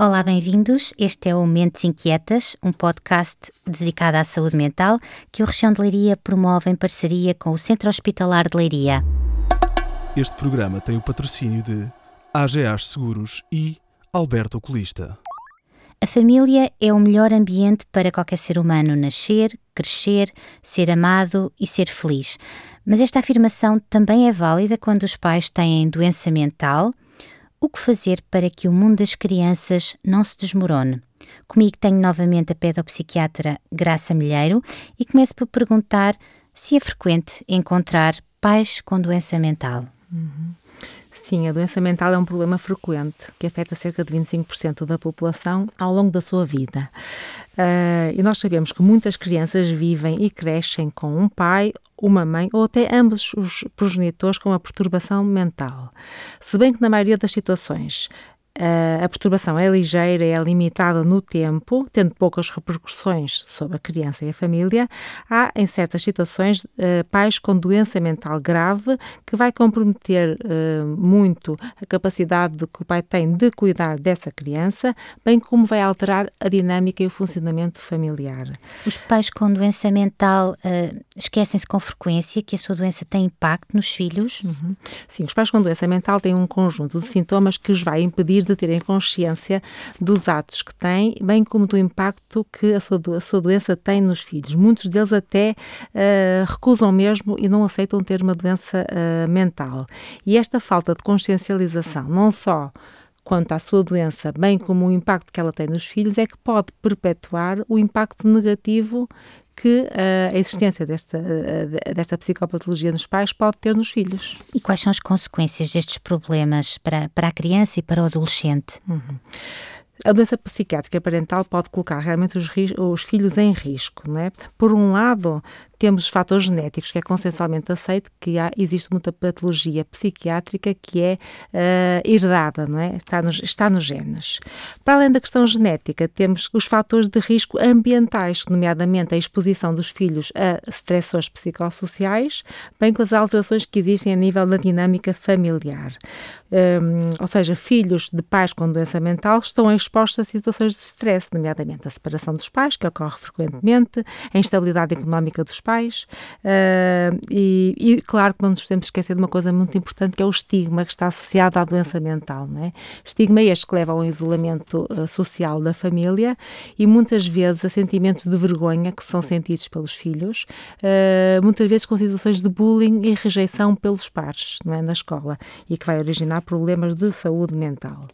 Olá, bem-vindos. Este é o Mentes Inquietas, um podcast dedicado à saúde mental que o Região de Leiria promove em parceria com o Centro Hospitalar de Leiria. Este programa tem o patrocínio de AGAs Seguros e Alberto Oculista. A família é o melhor ambiente para qualquer ser humano nascer, crescer, ser amado e ser feliz. Mas esta afirmação também é válida quando os pais têm doença mental o que fazer para que o mundo das crianças não se desmorone? Comigo tenho novamente a pedopsiquiatra Graça Milheiro e começo por perguntar se é frequente encontrar pais com doença mental. Uhum. Sim, a doença mental é um problema frequente que afeta cerca de 25% da população ao longo da sua vida. Uh, e nós sabemos que muitas crianças vivem e crescem com um pai, uma mãe ou até ambos os progenitores com uma perturbação mental. Se bem que na maioria das situações Uh, a perturbação é ligeira, é limitada no tempo, tendo poucas repercussões sobre a criança e a família. Há, em certas situações, uh, pais com doença mental grave que vai comprometer uh, muito a capacidade que o pai tem de cuidar dessa criança, bem como vai alterar a dinâmica e o funcionamento familiar. Os pais com doença mental esquecem-se com frequência que a sua doença tem impacto nos filhos? Uhum. Sim, os pais com doença mental têm um conjunto de sintomas que os vai impedir de terem consciência dos atos que têm, bem como do impacto que a sua, a sua doença tem nos filhos. Muitos deles até uh, recusam mesmo e não aceitam ter uma doença uh, mental. E esta falta de consciencialização, não só quanto à sua doença, bem como o impacto que ela tem nos filhos, é que pode perpetuar o impacto negativo que uh, a existência desta, uh, desta psicopatologia nos pais pode ter nos filhos. E quais são as consequências destes problemas para, para a criança e para o adolescente? Uhum. A doença psiquiátrica parental pode colocar realmente os, os, filhos em risco. Não é? Por um lado, temos os fatores genéticos, que é consensualmente aceito que há, existe muita patologia psiquiátrica que é uh, herdada, não é? Está nos, está nos genes. Para além da questão genética, temos os fatores de risco ambientais, nomeadamente a exposição dos filhos a stressores psicossociais, bem como as alterações que existem a nível da dinâmica familiar. Um, ou seja, filhos de pais com doença mental estão expostos a situações de stress, nomeadamente a separação dos pais, que ocorre frequentemente, a instabilidade económica dos pais. Uh, e, e, claro que não nos podemos esquecer de uma coisa muito importante que é o estigma que está associado à doença mental. Não é? Estigma este que leva ao isolamento uh, social da família e muitas vezes a sentimentos de vergonha que são sentidos pelos filhos, uh, muitas vezes com situações de bullying e rejeição pelos pares não é? na escola e que vai originar problemas de saúde mental.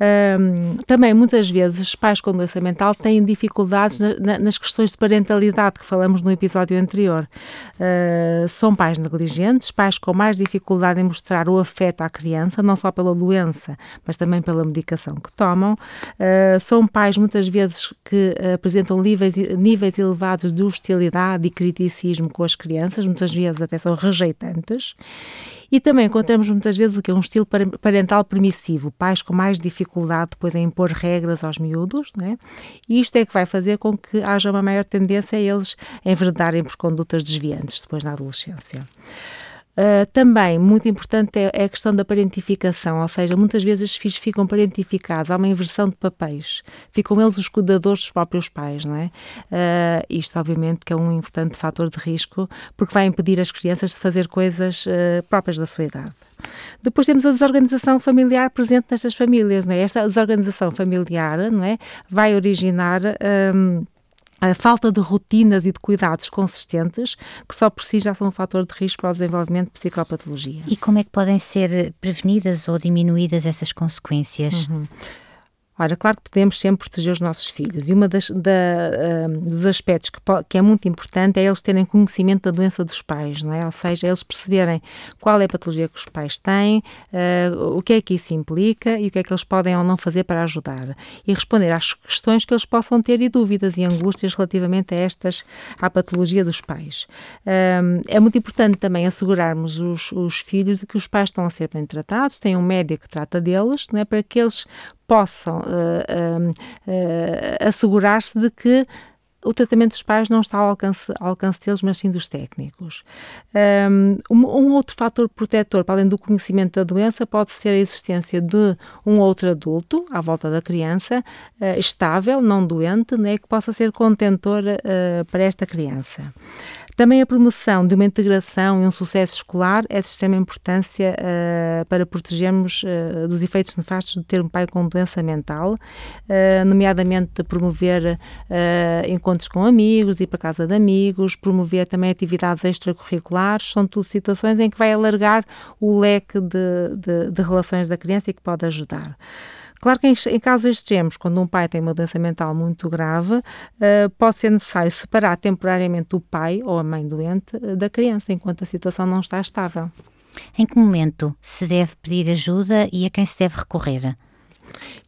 Um, também, muitas vezes, pais com doença mental têm dificuldades na, na, nas questões de parentalidade que falamos no episódio anterior. Uh, são pais negligentes, pais com mais dificuldade em mostrar o afeto à criança, não só pela doença, mas também pela medicação que tomam. Uh, são pais, muitas vezes, que apresentam níveis, níveis elevados de hostilidade e criticismo com as crianças, muitas vezes até são rejeitantes. E também encontramos muitas vezes o que é um estilo parental permissivo, pais com mais dificuldade depois em impor regras aos miúdos, né? e isto é que vai fazer com que haja uma maior tendência a eles enveredarem por condutas desviantes depois na adolescência. Uh, também, muito importante é, é, a questão da parentificação, ou seja, muitas vezes os filhos ficam parentificados, há uma inversão de papéis, ficam eles os cuidadores dos próprios pais, não é? Uh, isto, obviamente, que é um importante fator de risco, porque vai impedir as crianças de fazer coisas uh, próprias da sua idade. Depois temos a desorganização familiar presente nestas famílias, não é? Esta desorganização familiar, não é? Vai originar... Um, a falta de rotinas e de cuidados consistentes, que só por si já são um fator de risco para o desenvolvimento de psicopatologia. E como é que podem ser prevenidas ou diminuídas essas consequências? Uhum. Ora, claro que podemos sempre proteger os nossos filhos e um uh, dos aspectos que, que, é muito importante é eles terem conhecimento da doença dos pais, não é? Ou seja, eles perceberem qual é a patologia que os pais têm, uh, o que é que isso implica e o que é que eles podem ou não fazer para ajudar e responder às questões que eles possam ter e dúvidas e angústias relativamente a estas, à patologia dos pais. Uh, é muito importante também assegurarmos os, os filhos de que os pais estão a ser bem tratados, têm um médico que trata deles, não é? Para que eles possam uh, uh, assegurar-se de que o tratamento dos pais não está ao alcance, ao alcance deles, mas sim dos técnicos. Um, um, outro fator protetor, para além do conhecimento da doença, pode ser a existência de um outro adulto à volta da criança, uh, estável, não doente, né, que possa ser contentor uh, para esta criança. Também a promoção de uma integração e um sucesso escolar é de extrema importância uh, para protegermos uh, dos efeitos nefastos de ter um pai com doença mental, uh, nomeadamente promover encontros com amigos, ir para casa de amigos, promover também atividades extracurriculares, são tudo situações em que vai alargar o leque de, de, de relações da criança e que pode ajudar. Claro que em, em casos extremos, quando um pai tem uma doença mental muito grave, uh, pode ser necessário separar temporariamente o pai ou a mãe doente uh, da criança, enquanto a situação não está estável. Em que momento se deve pedir ajuda e a quem se deve recorrer?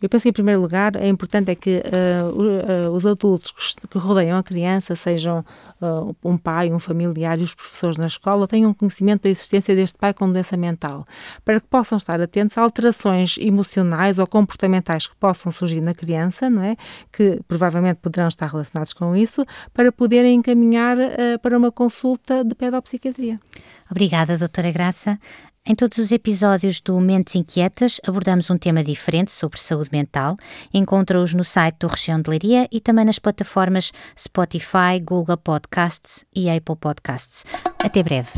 Eu penso que, em primeiro lugar, é importante é que uh, uh, os adultos que, rodeiam a criança, sejam uh, um pai, um familiar e os professores na escola, tenham conhecimento da existência deste pai com doença mental, para que possam estar atentos a alterações emocionais ou comportamentais que possam surgir na criança, não é? Que provavelmente poderão estar relacionados com isso, para poderem encaminhar para uma consulta de pedopsiquiatria. Obrigada, doutora Graça. Em todos os episódios do Mentes Inquietas abordamos um tema diferente sobre saúde mental. Encontra-os no site do Região de Leiria e também nas plataformas Spotify, Google Podcasts e Apple Podcasts. Até breve.